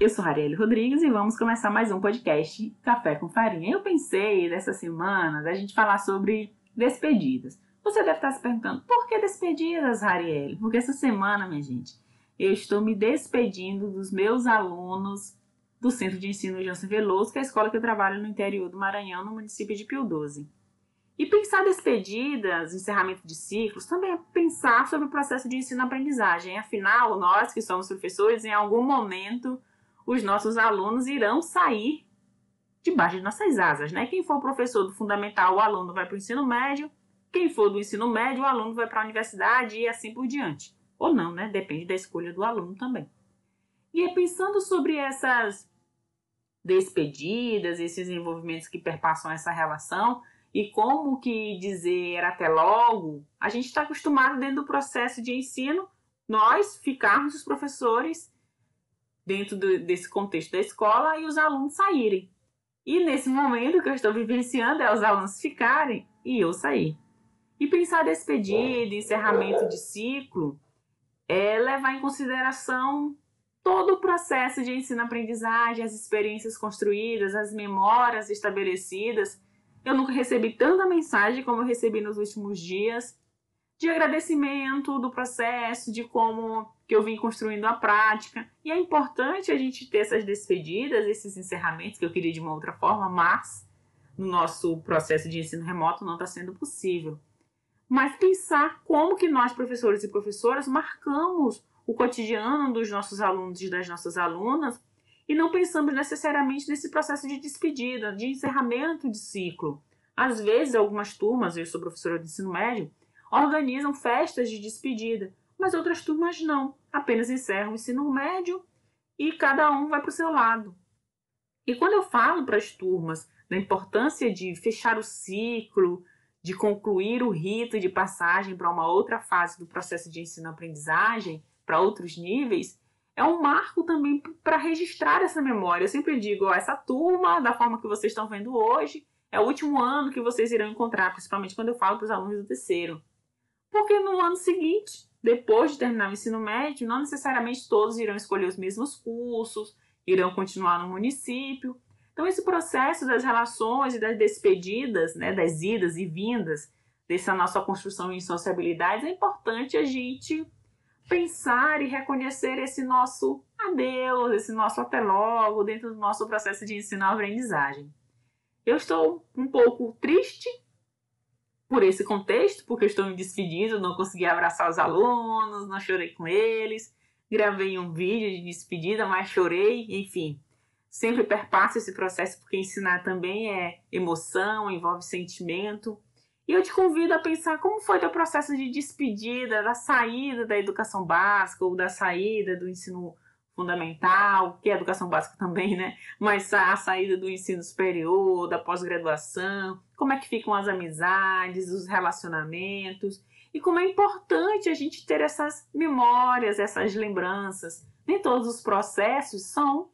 Eu sou Arielle Rodrigues e vamos começar mais um podcast Café com Farinha. Eu pensei dessa semana a gente falar sobre despedidas. Você deve estar se perguntando, por que despedidas, Arielle? Porque essa semana, minha gente, eu estou me despedindo dos meus alunos do Centro de Ensino Jansen Veloso, que é a escola que eu trabalho no interior do Maranhão, no município de Pio 12. E pensar despedidas, encerramento de ciclos, também é pensar sobre o processo de ensino-aprendizagem. Afinal, nós que somos professores, em algum momento, os nossos alunos irão sair debaixo de nossas asas, né? Quem for professor do fundamental, o aluno vai para o ensino médio. Quem for do ensino médio, o aluno vai para a universidade e assim por diante. Ou não, né? Depende da escolha do aluno também. E é pensando sobre essas despedidas, esses envolvimentos que perpassam essa relação, e como que dizer até logo, a gente está acostumado dentro do processo de ensino, nós ficarmos os professores dentro do, desse contexto da escola e os alunos saírem. E nesse momento que eu estou vivenciando é os alunos ficarem e eu sair. E pensar despedida, encerramento de ciclo, é levar em consideração todo o processo de ensino-aprendizagem, as experiências construídas, as memórias estabelecidas eu nunca recebi tanta mensagem como eu recebi nos últimos dias de agradecimento do processo, de como que eu vim construindo a prática. E é importante a gente ter essas despedidas, esses encerramentos que eu queria de uma outra forma, mas no nosso processo de ensino remoto não está sendo possível. Mas pensar como que nós, professores e professoras, marcamos o cotidiano dos nossos alunos e das nossas alunas e não pensamos necessariamente nesse processo de despedida, de encerramento de ciclo. Às vezes, algumas turmas, eu sou professora de ensino médio, organizam festas de despedida, mas outras turmas não, apenas encerram o ensino médio e cada um vai para o seu lado. E quando eu falo para as turmas da importância de fechar o ciclo, de concluir o rito de passagem para uma outra fase do processo de ensino-aprendizagem, para outros níveis, é um marco também para registrar essa memória. Eu sempre digo, ó, essa turma, da forma que vocês estão vendo hoje, é o último ano que vocês irão encontrar, principalmente quando eu falo para os alunos do terceiro. Porque no ano seguinte, depois de terminar o ensino médio, não necessariamente todos irão escolher os mesmos cursos, irão continuar no município. Então, esse processo das relações e das despedidas, né, das idas e vindas, dessa nossa construção em sociabilidades, é importante a gente pensar e reconhecer esse nosso adeus, esse nosso até logo dentro do nosso processo de ensino-aprendizagem. Eu estou um pouco triste por esse contexto, porque estou me despedindo, não consegui abraçar os alunos, não chorei com eles, gravei um vídeo de despedida, mas chorei, enfim. Sempre perpassa esse processo, porque ensinar também é emoção, envolve sentimento. E eu te convido a pensar como foi teu processo de despedida, da saída da educação básica ou da saída do ensino fundamental, que é educação básica também, né? Mas a saída do ensino superior, da pós-graduação, como é que ficam as amizades, os relacionamentos e como é importante a gente ter essas memórias, essas lembranças. Nem todos os processos são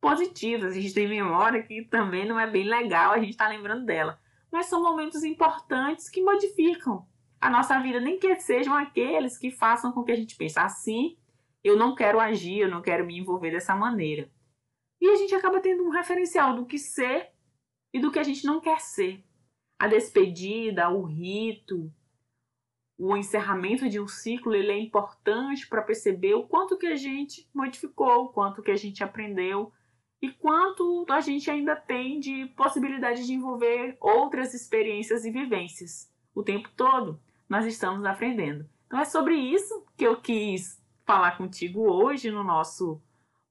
positivos. A gente tem memória que também não é bem legal a gente estar tá lembrando dela mas são momentos importantes que modificam a nossa vida, nem que sejam aqueles que façam com que a gente pense assim, eu não quero agir, eu não quero me envolver dessa maneira. E a gente acaba tendo um referencial do que ser e do que a gente não quer ser. A despedida, o rito, o encerramento de um ciclo, ele é importante para perceber o quanto que a gente modificou, o quanto que a gente aprendeu e quanto a gente ainda tem de possibilidade de envolver outras experiências e vivências. O tempo todo nós estamos aprendendo. Então é sobre isso que eu quis falar contigo hoje no nosso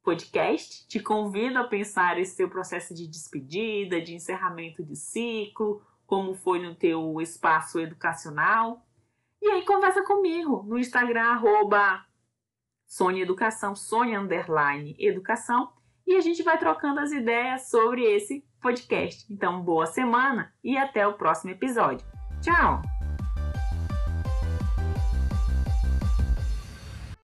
podcast. Te convido a pensar esse teu processo de despedida, de encerramento de ciclo, como foi no teu espaço educacional. E aí conversa comigo no Instagram, arroba Sônia Educação, Sônia Underline Educação e a gente vai trocando as ideias sobre esse podcast. Então, boa semana e até o próximo episódio. Tchau!